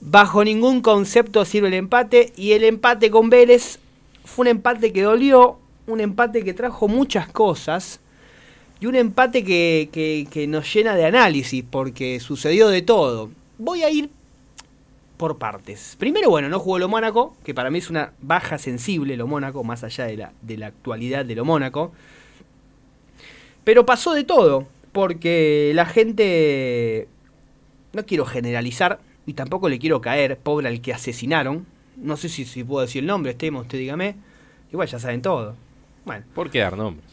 Bajo ningún concepto sirve el empate y el empate con Vélez fue un empate que dolió, un empate que trajo muchas cosas y un empate que, que- nos llena de análisis porque sucedió de todo. Voy a ir por partes. Primero, bueno, no jugó lo Mónaco, que para mí es una baja sensible lo Mónaco, más allá de la, de la actualidad de lo Mónaco. Pero pasó de todo, porque la gente, no quiero generalizar y tampoco le quiero caer, pobre al que asesinaron. No sé si, si puedo decir el nombre, estemos, usted dígame. Igual ya saben todo. Bueno, ¿Por qué dar nombres?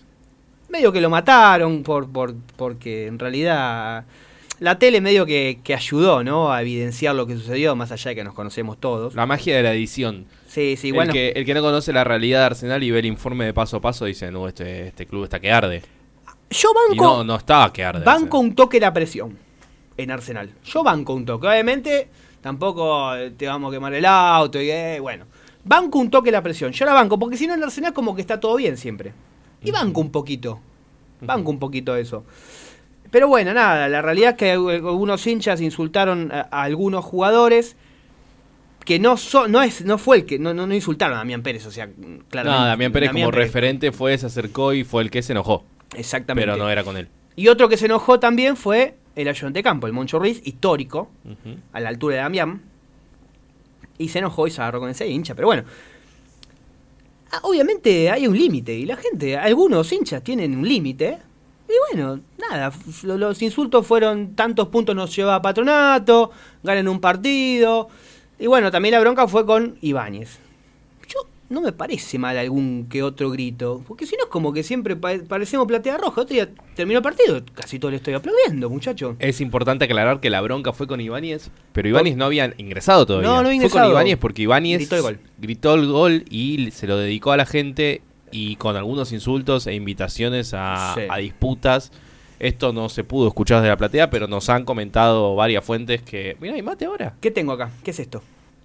medio que lo mataron por, por, porque en realidad la tele medio que, que ayudó, ¿no? A evidenciar lo que sucedió, más allá de que nos conocemos todos. La magia de la edición. Sí, sí, igual el, no- que, el que no conoce la realidad de Arsenal y ve el informe de paso a paso dice, no, este, este club está que arde. Yo Y banco, no, no estaba que arde. banco Arsenal. un toque la presión en Arsenal. Yo banco un toque. Obviamente, tampoco eh, te vamos a quemar el auto y eh, bueno. Banco un toque la presión. Yo la banco, porque si no en Arsenal como que está todo bien siempre. Y banco un poquito. Banco un poquito eso. Pero bueno, nada, la realidad es que algunos hinchas insultaron a, a algunos jugadores que no son, no es, no fue el que, no, no, no insultaron a Damián Pérez, o sea, claramente. No, Damián Pérez como Pérez. referente fue, se acercó y fue el que se enojó. Exactamente. Pero no era con él. Y otro que se enojó también fue el ayudante de campo, el Moncho Ruiz, histórico, a la altura de Damián. Y se enojó y se agarró con ese hincha. Pero bueno, ah, obviamente hay un límite. Y la gente, algunos hinchas tienen un límite. Y bueno, nada, los insultos fueron tantos puntos nos lleva a Patronato, ganan un partido. Y bueno, también la bronca fue con Ibáñez. No me parece mal algún que otro grito, porque si no es como que siempre pa- parecemos platea roja. Otro día terminó el partido, casi todo le estoy aplaudiendo, muchacho. Es importante aclarar que la bronca fue con Ibáñez, pero Ibáñez no había ingresado todavía. No, no había Fue ingresado. con Ibáñez porque Ibáñez Gritó el gol. gritó el gol y se lo dedicó a la gente y con algunos insultos e invitaciones a, Sí. a disputas. Esto no se pudo escuchar de la platea, pero nos han comentado varias fuentes que... Mira, hay mate ahora. ¿Qué tengo acá? ¿Qué es esto?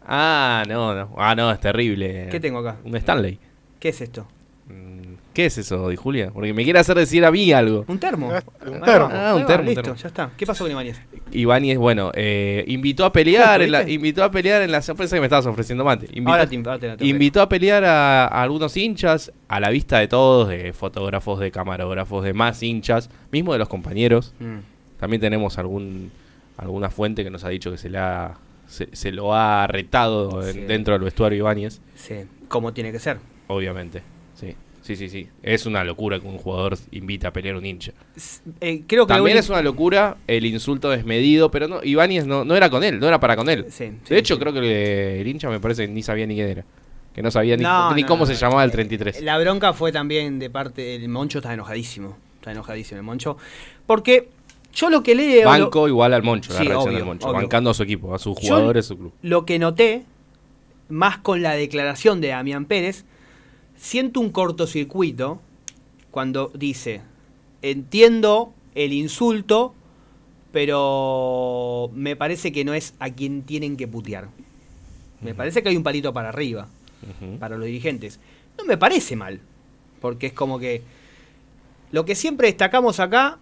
Ah, no, no. Ah, no, es terrible. ¿Qué tengo acá? Un Stanley. ¿Qué es esto? Mm, ¿Qué es eso, Di Julia? Porque me quiere hacer decir a mí algo. ¿Un termo? Un termo. va, Ah, un va, termo, Listo, termo. ya está. ¿Qué pasó con Ibáñez? Ibáñez, bueno, eh, invitó a pelear, en la, invitó a pelear en la sorpresa que me estabas ofreciendo mate. Invitó, Ahora te, ahora te la tengo. invitó a pelear a, a algunos hinchas, a la vista de todos, de fotógrafos, de camarógrafos, de más hinchas, mismo de los compañeros. Mm. También tenemos algún alguna fuente que nos ha dicho que se, le ha, se, se lo ha retado Sí. dentro del vestuario Ibáñez, Sí, como tiene que ser. obviamente. Sí, sí, sí, sí. Es una locura que un jugador invite a pelear a un hincha. Eh, creo que También es una locura el insulto desmedido, pero no, Ibáñez no, no era con él, no era para con él. Sí, de sí, hecho, sí. creo que el hincha me parece que ni sabía ni quién era. Que no sabía ni, No, ni no, cómo se llamaba el 33. La bronca fue también de parte del Moncho, está enojadísimo. Está enojadísimo el Moncho. Porque yo lo que leo. Banco igual al Moncho, la reacción obvio, del Moncho. obvio. Bancando a su equipo, a sus jugadores, a su club. lo que noté, más con la declaración de Damián Pérez, siento un cortocircuito cuando dice, entiendo el insulto, pero me parece que no es a quien tienen que putear. Me parece que hay un palito para arriba, para los dirigentes. No me parece mal, porque es como que lo que siempre destacamos acá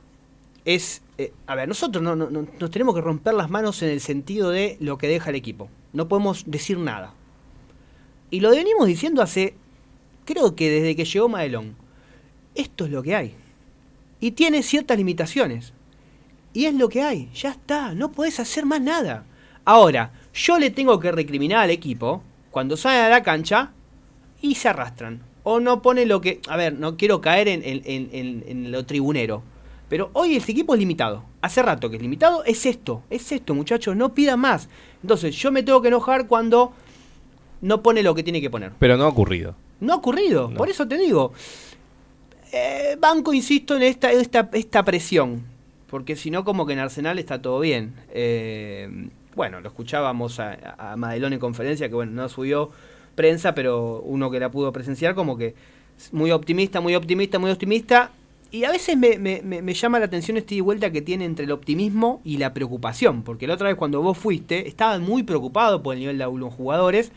es, eh, a ver, nosotros no, no- no- nos tenemos que romper las manos en el sentido de lo que deja el equipo. No podemos decir nada. Y lo venimos diciendo hace, creo que desde que llegó Madelón. Esto es lo que hay. Y tiene ciertas limitaciones. Y es lo que hay. Ya está. No podés hacer más nada. Ahora, yo le tengo que recriminar al equipo cuando salen a la cancha y se arrastran. O no pone lo que... A ver, no quiero caer en, en- en- en- en lo tribunero. Pero hoy este equipo es limitado. Hace rato que es limitado. Es esto. Es esto, muchachos. No pida más. Entonces, yo me tengo que enojar cuando no pone lo que tiene que poner. Pero no ha ocurrido. No ha ocurrido, No. por eso te digo. Eh, banco, insisto, en esta, esta, esta presión. Porque si no, como que en Arsenal está todo bien. Eh, bueno, lo escuchábamos a, a Madelón en conferencia, que bueno, no subió prensa, pero uno que la pudo presenciar, como que muy optimista, muy optimista, muy optimista. Y a veces me, me- me- me llama la atención este y vuelta que tiene entre el optimismo y la preocupación. Porque la otra vez cuando vos fuiste, estaban muy preocupados por el nivel de algunos jugadores.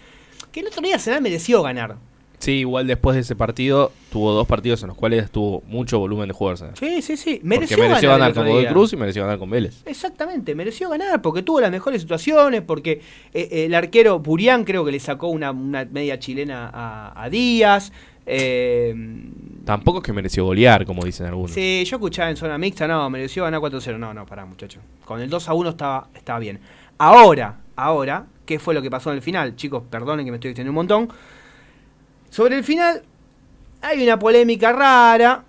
Que el otro día Arsenal mereció ganar. Sí, igual después de ese partido tuvo dos partidos en los cuales tuvo mucho volumen de juego Arsenal. Sí, sí, sí. Mereció, Mereció, mereció ganar, con Godoy. Cruz y mereció ganar con Vélez. Exactamente, mereció ganar porque tuvo las mejores situaciones, porque eh, eh, el arquero Burián creo que le sacó una, una media chilena a, a Díaz. eh, Tampoco es que mereció golear, como dicen algunos. sí, yo escuchaba en zona mixta, no, mereció ganar 4-0. No, no, pará, muchacho. Con el 2-1 estaba, estaba bien. Ahora, ahora, ¿qué fue lo que pasó en el final? Chicos, perdonen que me estoy extendiendo un montón. Sobre el final, hay una polémica rara.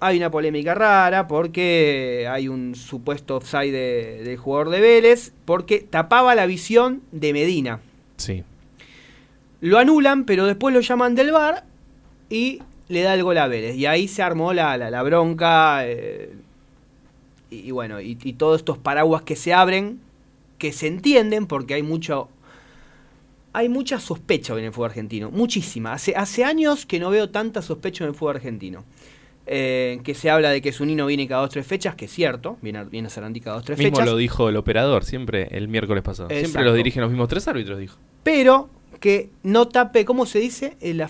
Hay una polémica rara porque hay un supuesto offside de- del jugador de Vélez porque tapaba la visión de Medina. Sí. Lo anulan, pero después lo llaman del bar y le da el gol a Vélez. Y ahí se armó la, la- la bronca. eh, y, y bueno, y, y todos estos paraguas que se abren, que se entienden porque hay mucho. Hay mucha sospecha en el fútbol argentino, muchísima. Hace, hace años que no veo tanta sospecha en el fútbol argentino. Eh, que se habla de que Zunino viene cada dos tres fechas, que es cierto, viene, a- viene a Sarandí cada dos tres Mismo fechas. lo dijo el operador, siempre el miércoles pasado. Siempre los dirigen los mismos tres árbitros, dijo. pero que no tape, ¿cómo se dice? El,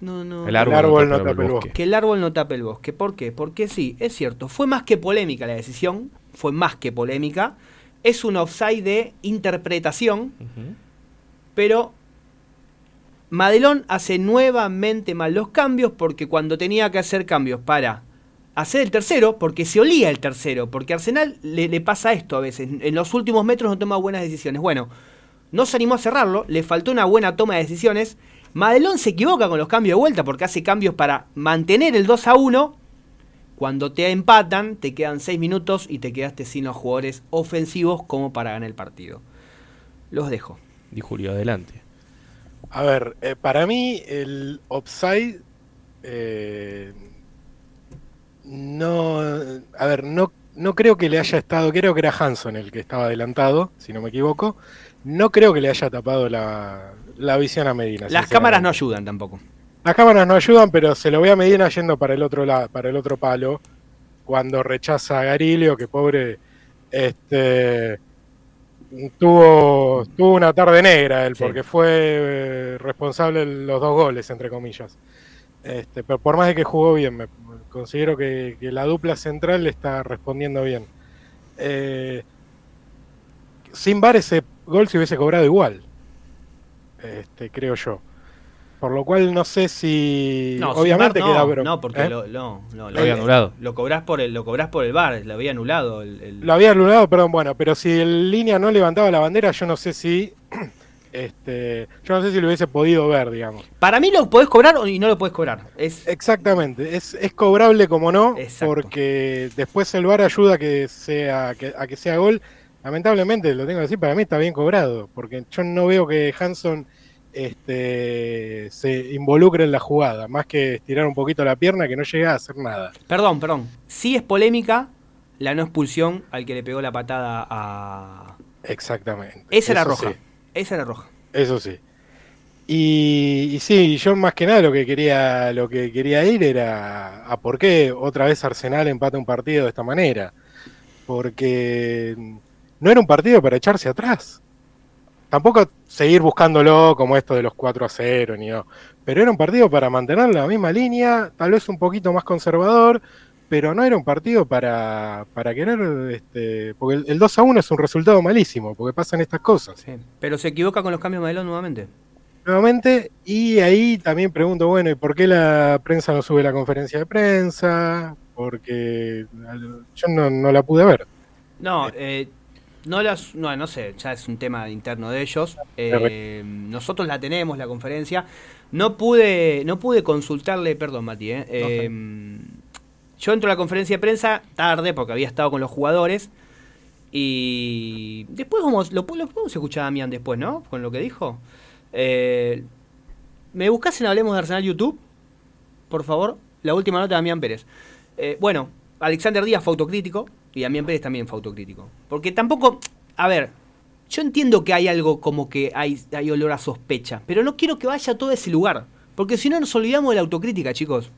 no, no- El árbol, árbol no tapa el bosque. que el árbol no tape el bosque. ¿Por qué? Porque sí, es cierto, fue más que polémica la decisión, fue más que polémica, es un offside de interpretación, pero Madelón hace nuevamente mal los cambios porque cuando tenía que hacer cambios para hacer el tercero, porque se olía el tercero, porque Arsenal le, le pasa esto a veces, en los últimos metros no toma buenas decisiones. Bueno, no se animó a cerrarlo, le faltó una buena toma de decisiones. Madelón se equivoca con los cambios de vuelta porque hace cambios para mantener el 2 a 1. Cuando te empatan, te quedan 6 minutos y te quedaste sin los jugadores ofensivos como para ganar el partido. Los dejo. Di Julio, adelante. A ver, eh, para mí el offside eh, no, a ver, no, no creo que le haya estado, creo que era Hanson el que estaba adelantado, si no me equivoco. No creo que le haya tapado la, la visión a Medina. Las cámaras no ayudan tampoco. Las cámaras no ayudan, pero se lo ve a Medina yendo para el otro lado, para el otro palo, cuando rechaza a Garilio, que pobre, este tuvo, tuvo una tarde negra él, Sí. porque fue eh, responsable de los dos goles, entre comillas. Este, pero por más de que jugó bien, me, considero que, que la dupla central le está respondiendo bien. Eh, sin VAR ese gol se hubiese cobrado igual, este, creo yo. Por lo cual no sé si No, obviamente VAR queda no, bro- no, porque ¿eh? lo, no, no, Lo había anulado. Lo cobrás por el, lo cobrás por el bar, lo había anulado. El, el- Lo había anulado, perdón, bueno, pero si el línea no levantaba la bandera, yo no sé si este, yo no sé si lo hubiese podido ver, digamos. Para mí lo podés cobrar o- y no lo podés cobrar. Es, Exactamente, es, es cobrable como no, Exacto. porque después el VAR ayuda a que sea que- a que sea gol. Lamentablemente, lo tengo que decir, para mí está bien cobrado, porque yo no veo que Hanson este, se involucre en la jugada, más que estirar un poquito la pierna que no llega a hacer nada. perdón, perdón. Sí es polémica la no expulsión al que le pegó la patada a. Exactamente. Esa era roja. sí. Esa era roja. Eso sí. Y, y sí, yo más que nada lo que quería, lo que quería ir era a por qué otra vez Arsenal empata un partido de esta manera. Porque no era un partido para echarse atrás. Tampoco seguir buscándolo como esto de los 4 a 0, ni no. Pero era un partido para mantener la misma línea, tal vez un poquito más conservador, pero no era un partido para, para querer, este, porque el, el 2 a 1 es un resultado malísimo, porque pasan estas cosas Sí. Pero se equivoca con los cambios de Madelón nuevamente. nuevamente. Y ahí también pregunto, bueno, ¿y por qué la prensa no sube la conferencia de prensa? Porque yo no, no la pude ver. No, eh, no las, no, no sé, ya es un tema interno de ellos. Eh, nosotros la tenemos, la conferencia. No pude, no pude consultarle, perdón, Mati, eh, eh, yo entro a la conferencia de prensa tarde porque había estado con los jugadores. Y después vamos, lo, lo podemos escuchar a Damián después, ¿no? Con lo que dijo. Eh, ¿Me buscas en Hablemos de Arsenal YouTube? Por favor. La última nota de Damián Pérez. Eh, bueno, Alexander Díaz fue autocrítico y Damián Pérez también fue autocrítico. Porque tampoco, a ver, yo entiendo que hay algo como que hay, hay olor a sospecha, pero no quiero que vaya a todo ese lugar. Porque si no nos olvidamos de la autocrítica, chicos.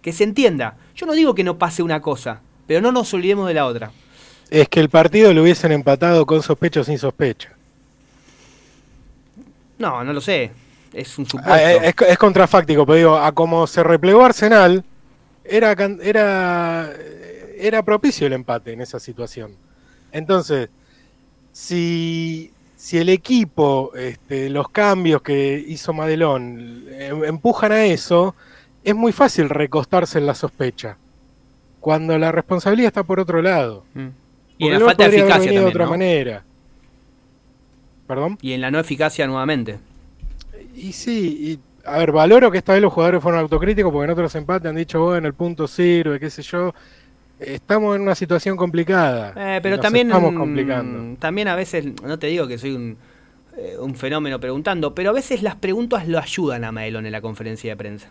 Que se entienda. Yo no digo que no pase una cosa, pero no nos olvidemos de la otra. Es que el partido lo hubiesen empatado con sospecha o sin sospecha. No, no lo sé. Es un Ah, supuesto. Es, es contrafáctico, pero digo, a como se replegó Arsenal, era, era, era propicio el empate en esa situación. Entonces, si, si el equipo, este, los cambios que hizo Madelón, em- empujan a eso, es muy fácil recostarse en la sospecha. Cuando la responsabilidad está por otro lado. Mm. Y en la falta de eficacia de también, otra ¿no? manera. ¿Perdón? Y en la no eficacia nuevamente. Y sí, y, a ver, valoro que esta vez los jugadores fueron autocríticos porque en otros empates han dicho, bueno, el punto sirve, qué sé yo. Estamos en una situación complicada. Eh, pero también, Estamos mm, complicando. también a veces, no te digo que soy un, eh, un fenómeno preguntando, pero a veces las preguntas lo ayudan a Maelón en la conferencia de prensa.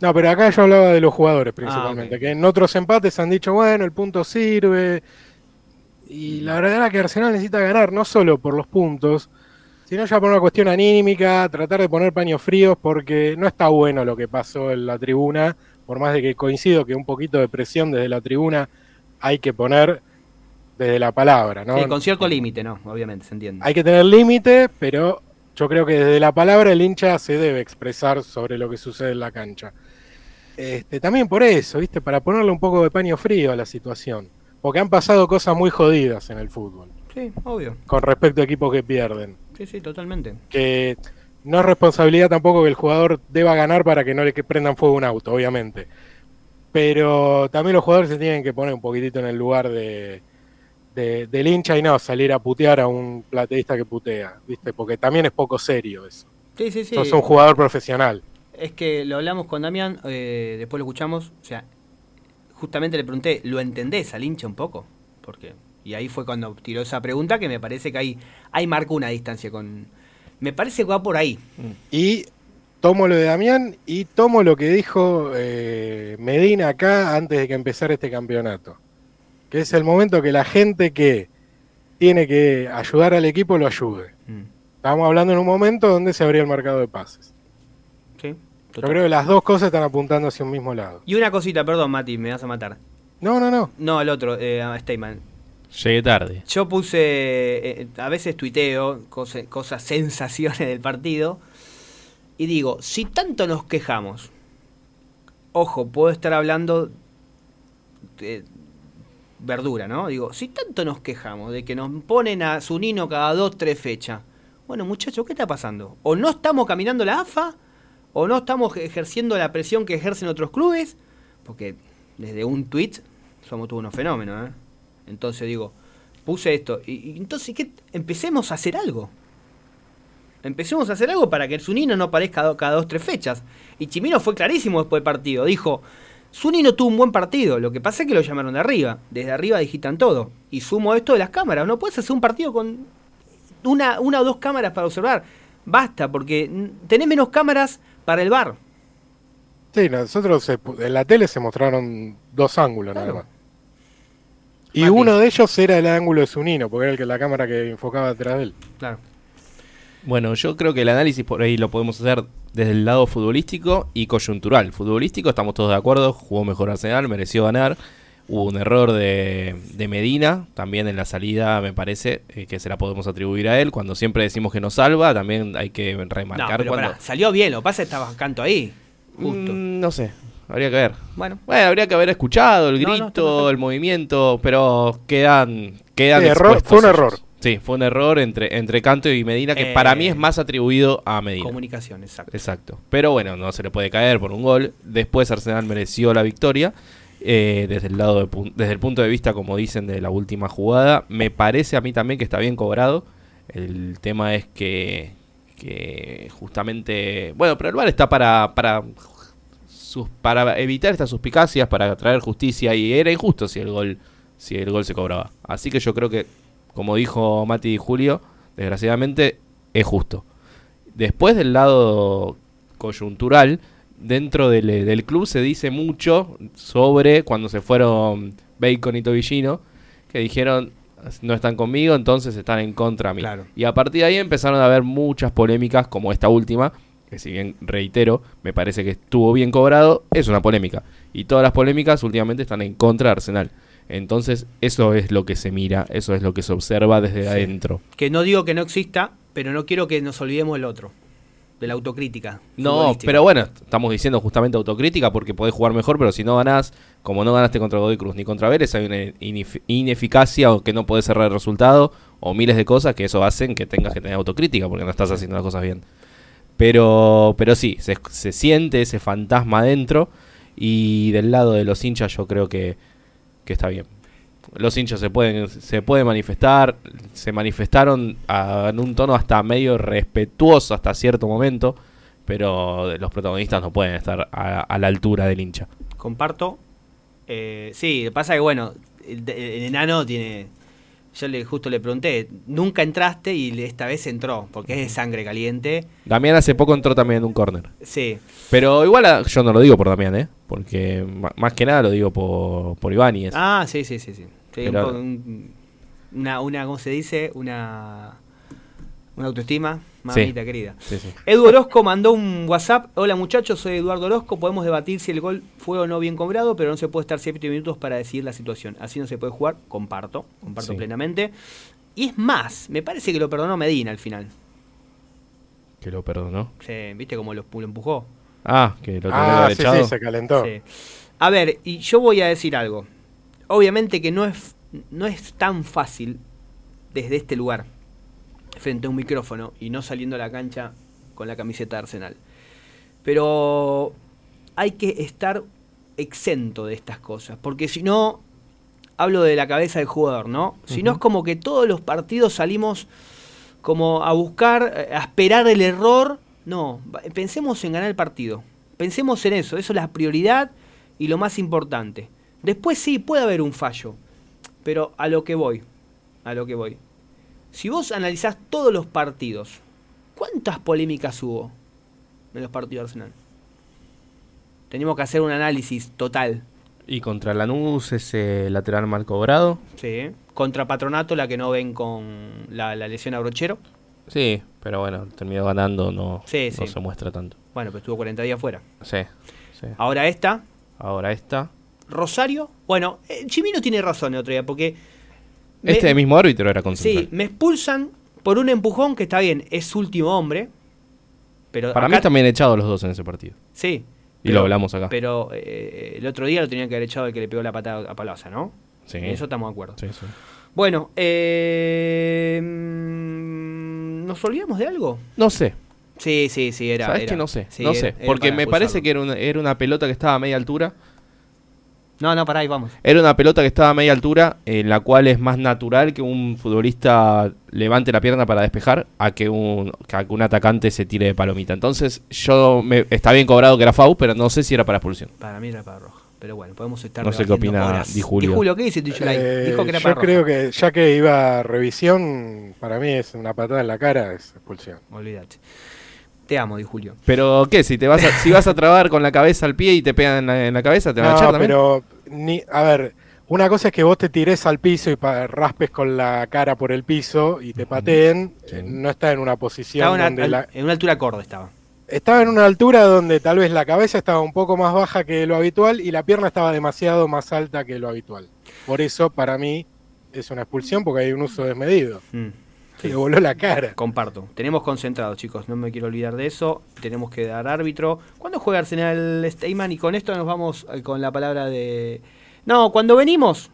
No, pero acá yo hablaba de los jugadores principalmente, Ah, ok. que en otros empates han dicho, bueno, el punto sirve. Y la verdad es que Arsenal necesita ganar, no solo por los puntos, sino ya por una cuestión anímica, tratar de poner paños fríos, porque no está bueno lo que pasó en la tribuna, por más de que coincido que un poquito de presión desde la tribuna hay que poner desde la palabra, ¿no? Sí, con cierto límite, ¿no? Obviamente, se entiende. Hay que tener límite, pero yo creo que desde la palabra el hincha se debe expresar sobre lo que sucede en la cancha. Este, también por eso, ¿viste? Para ponerle un poco de paño frío a la situación. Porque han pasado cosas muy jodidas en el fútbol, Sí, obvio. con respecto a equipos que pierden. Sí, sí, totalmente. Que no es responsabilidad tampoco que el jugador deba ganar para que no le prendan fuego un auto, obviamente. Pero también los jugadores se tienen que poner un poquitito en el lugar de, de- del hincha y no salir a putear a un plateísta que putea, ¿viste? Porque también es poco serio eso. Sí, sí, sí. Sos un jugador profesional. Es que lo hablamos con Damián, eh, después lo escuchamos, o sea, justamente le pregunté, ¿lo entendés al hincha un poco? Porque y ahí fue cuando tiró esa pregunta que me parece que ahí, ahí marcó una distancia con... Me parece que va por ahí. Y tomo lo de Damián y tomo lo que dijo eh, Medina acá antes de que empezara este campeonato. Que es el momento que la gente que tiene que ayudar al equipo lo ayude. Mm. Estamos hablando en un momento donde se abría el mercado de pases. Sí, Yo creo que las dos cosas están apuntando hacia un mismo lado. Y una cosita, perdón Mati, me vas a matar. No, no, no. No, el otro, eh, a Steyman. Llegué tarde. Yo puse, eh, a veces tuiteo cose- cosas, sensaciones del partido. Y digo, si tanto nos quejamos, ojo, puedo estar hablando de verdura, ¿no? Digo, si tanto nos quejamos de que nos ponen a Zunino cada dos, tres fechas. Bueno, muchachos, ¿qué está pasando? O no estamos caminando la AFA, o no estamos ejerciendo la presión que ejercen otros clubes, porque desde un tweet somos todos unos fenómenos, ¿eh? Entonces digo, puse esto. Y, y entonces, ¿qué? Empecemos a hacer algo. Empecemos a hacer algo para que el Zunino no aparezca cada dos, tres fechas. Y Chimino fue clarísimo después del partido. Dijo, Zunino tuvo un buen partido. Lo que pasa es que lo llamaron de arriba. Desde arriba digitan todo. Y sumo esto de las cámaras. No puedes hacer un partido con una, una o dos cámaras para observar. Basta, porque tenés menos cámaras para el bar. Sí, nosotros en la tele se mostraron dos ángulos nada más. Y Mati. uno de ellos era el ángulo de Zunino, porque era el que la cámara que enfocaba detrás de él. Claro. Bueno, yo creo que el análisis por ahí lo podemos hacer desde el lado futbolístico y coyuntural. Futbolístico, estamos todos de acuerdo, jugó mejor Arsenal, mereció ganar. Hubo un error de, de Medina, también en la salida me parece eh, que se la podemos atribuir a él. Cuando siempre decimos que nos salva, también hay que No, remarcar pero cuando... pará, salió bien. Lo que pasa estaba canto ahí. Justo. Mm, no sé, habría que ver. Bueno. Bueno, habría que haber escuchado el No, no, grito, el movimiento, pero quedan, quedan Sí, error- fue un ellos. error. Sí, fue un error entre, entre Canto y Medina que Eh, para mí es más atribuido a Medina. Comunicación, exacto. Exacto. Pero bueno, no se le puede caer por un gol. Después Arsenal mereció la victoria. eh, desde, el lado de desde el punto de vista, como dicen, de la última jugada. Me parece a mí también que está bien cobrado. El tema es que, que justamente... Bueno, pero el VAR está para, para, sus- para evitar estas suspicacias, para traer justicia. Y era injusto si el gol, si el gol se cobraba. Así que yo creo que, como dijo Mati y Julio, desgraciadamente es justo. Después del lado coyuntural, dentro del, del club se dice mucho sobre cuando se fueron Bacon y Tobillino, que dijeron no están conmigo, entonces están en contra mí. Claro. Y a partir de ahí empezaron a haber muchas polémicas, como esta última, que si bien reitero, me parece que estuvo bien cobrado, es una polémica. Y todas las polémicas últimamente están en contra de Arsenal. Entonces, eso es lo que se mira, eso es lo que se observa desde Sí. adentro. Que no digo que no exista, pero no quiero que nos olvidemos del otro. de la autocrítica. No, pero bueno, estamos diciendo justamente autocrítica porque podés jugar mejor, pero si no ganás, como no ganaste contra Godoy Cruz ni contra Vélez, hay una inef- ineficacia o que no podés cerrar el resultado o miles de cosas que eso hacen que tengas que tener autocrítica porque no estás haciendo las cosas bien. Pero, pero sí, se, se siente ese fantasma adentro y del lado de los hinchas yo creo que, que está bien. Los hinchas se pueden, se pueden manifestar, se manifestaron en un tono hasta medio respetuoso hasta cierto momento, pero los protagonistas no pueden estar a, la altura del hincha. Comparto. Eh, sí, pasa que bueno, el enano tiene. Yo le justo le pregunté, nunca entraste y esta vez entró, porque es de sangre caliente. Damián hace poco entró también en un corner. Sí, Pero igual a- yo no lo digo por Damián, ¿eh? Porque más que nada lo digo por, por Ibáñez. Ah, sí, sí, sí, sí. Un- una, una, ¿cómo se dice? Una, una autoestima, mamita querida. Sí, sí. Edu Orozco mandó un WhatsApp. Hola muchachos, soy Eduardo Orozco. Podemos debatir si el gol fue o no bien cobrado, pero no se puede estar 7 minutos para decidir la situación. Así no se puede jugar. Comparto, comparto Sí. plenamente. Y es más, me parece que lo perdonó Medina al final. Que lo perdonó. Se- ¿Viste cómo lo, lo empujó? Ah, que lo Ah, sí, echado. sí, se calentó. Sí. A ver, y yo voy a decir algo. Obviamente que no es, no es tan fácil desde este lugar, frente a un micrófono y no saliendo a la cancha con la camiseta de Arsenal. Pero hay que estar exento de estas cosas, porque si no, hablo de la cabeza del jugador, ¿no? Si no es como que todos los partidos salimos como a buscar, eh, a esperar el error. No, pensemos en ganar el partido. Pensemos en eso, eso es la prioridad y lo más importante. Después sí, puede haber un fallo, pero a lo que voy, a lo que voy. Si vos analizás todos los partidos, ¿cuántas polémicas hubo en los partidos de Arsenal? Tenemos que hacer un análisis total. Y contra Lanús ese lateral mal cobrado. Sí. Contra Patronato, la que no ven con la, la lesión a Brochero. Sí, pero bueno, terminó ganando, no, Sí, no sí. se muestra tanto. Bueno, pues estuvo 40 días fuera. Sí, sí. Ahora esta, Ahora esta. Rosario. Bueno, eh, Chimino tiene razón el otro día, porque. Me- Este mismo árbitro era Sí, concentrado. me expulsan por un empujón que está bien, es último hombre. Pero Para acá- mí también echados los dos en ese partido. Sí. Y lo hablamos acá. Pero eh, el otro día lo tenían que haber echado el que le pegó la patada a Palaza, ¿no? Sí. En eso estamos de acuerdo. Sí, sí. Bueno, eh, mm, ¿nos olvidamos de algo? No sé. Sí, sí, sí, era. ¿Sabes era- que no sé? sí, no sé. era Porque me parece que era una, era una pelota que estaba a media altura. No, no, pará, ahí vamos. Era una pelota que estaba a media altura, en la cual es más natural que un futbolista levante la pierna para despejar a que un, a que un atacante se tire de palomita. Entonces, yo me, está bien cobrado que era FAU, pero no sé si era para expulsión. Para mí era para roja. Pero bueno, podemos estar. No sé qué opina. Di Julio. Di Julio, ¿qué dice Tichulay? Eh, Dijo que era yo para roja. creo que ya que iba a revisión, para mí es una patada en la cara, es expulsión. Olvídate. Te amo, Di Julio. Pero, ¿qué? Si te vas a, si vas a trabar con la cabeza al pie y te pegan en la, en la cabeza, ¿te van a echar No, también? pero ni, a ver, una cosa es que vos te tires al piso y pa- raspes con la cara por el piso y te pateen, Sí. no está en una posición Estaba en una- donde la- en una altura acorde estaba. estaba en una altura donde tal vez la cabeza estaba un poco más baja que lo habitual y la pierna estaba demasiado más alta que lo habitual. Por eso, para mí, es una expulsión porque hay un uso desmedido. Mm, Le voló la cara. comparto. Tenemos concentrados, chicos. No me quiero olvidar de eso. Tenemos que dar árbitro. ¿Cuándo juega Arsenal Steyman? Y con esto nos vamos eh, con la palabra de. No, cuando venimos,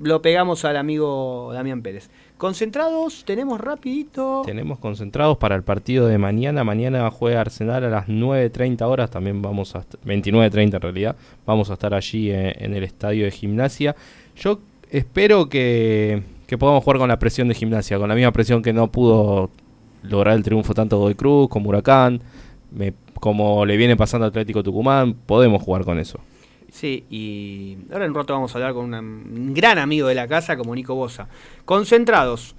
lo pegamos al amigo Damián Pérez. Concentrados, tenemos rapidito. Tenemos concentrados para el partido de mañana. Mañana juega Arsenal a las 9.30 horas. También vamos a... 29.30 en realidad. Vamos a estar allí en, en el estadio de gimnasia. Yo espero que, que podamos jugar con la presión de gimnasia. Con la misma presión que no pudo lograr el triunfo tanto Godoy Cruz como Huracán. Me- como le viene pasando a Atlético Tucumán. Podemos jugar con eso. Sí, y ahora en un rato vamos a hablar con un gran amigo de la casa como Nico Bosa. Concentrados.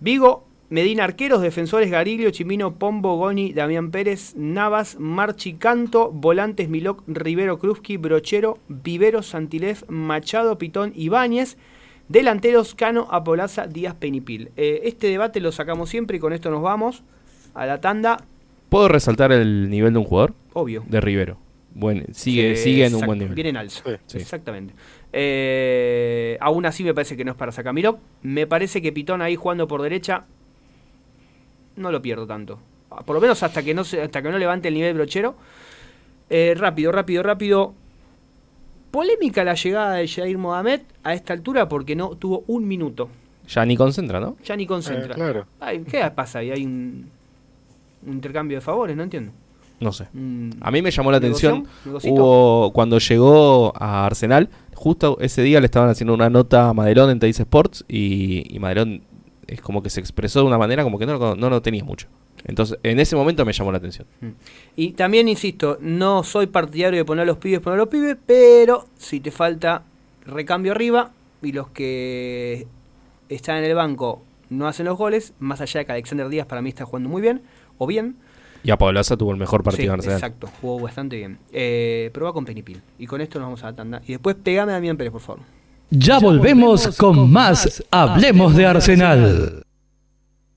Vigo, Medina Arqueros, Defensores Garillo, Chimino, Pombo, Goni, Damián Pérez, Navas, Marchi Canto, Volantes Miloc, Rivero Krusky, Brochero, Vivero, Santilef, Machado, Pitón, Ibáñez. Delanteros Cano, Apolaza, Díaz, Penipil. Eh, este debate lo sacamos siempre y con esto nos vamos a la tanda, ¿Puedo resaltar el nivel de un jugador? obvio. De Rivero. Bueno, sigue, sigue en un buen nivel. Viene en alza. Sí. Exactamente. Eh, aún así me parece que no es para sacar Miró. Me parece que Pitón ahí jugando por derecha no lo pierdo tanto. por lo menos hasta que no se, hasta que no levante el nivel brochero. Eh, rápido, rápido, rápido. Polémica la llegada de Jair Mohamed a esta altura porque no tuvo un minuto. Ya ni concentra, ¿no? Ya ni concentra. Eh, claro. Ay, ¿Qué pasa ahí? Hay un, un intercambio de favores, no entiendo. No sé. A mí me llamó la atención. Hubo, cuando llegó a Arsenal, justo ese día le estaban haciendo una nota a Madelón en Teis Sports y, y Madelón es como que se expresó de una manera como que no no lo tenía mucho. Entonces, en ese momento me llamó la atención. Y también insisto, no soy partidario de poner a los pibes, poner a los pibes, pero si te falta recambio arriba y los que están en el banco no hacen los goles, más allá de que Alexander Díaz para mí está jugando muy bien, o bien, Y a Paulaza tuvo el mejor partido Sí, en Arsenal. exacto, jugó bastante bien. Eh, pero va con Penipil. Y con esto nos vamos a la tanda. Y después pegame a Damián Pérez, por favor. Ya volvemos con más Hablemos de Arsenal.